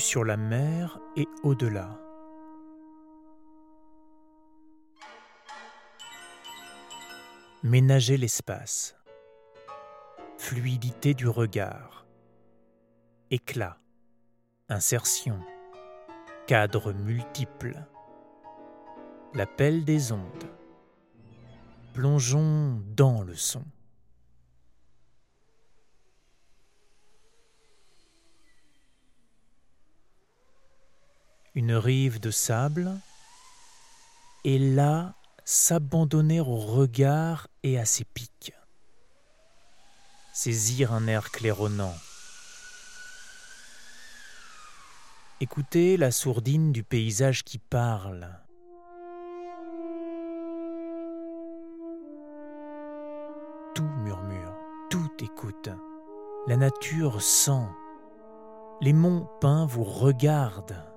sur la mer et au-delà. Ménager l'espace. Fluidité du regard. Éclat. Insertion. Cadre multiple. L'appel des ondes. Plongeons dans le son. Une rive de sable, et là s'abandonner au regard et à ses pics. Saisir un air claironnant. Écouter la sourdine du paysage qui parle. Tout murmure, tout écoute. La nature sent. Les monts peints vous regardent.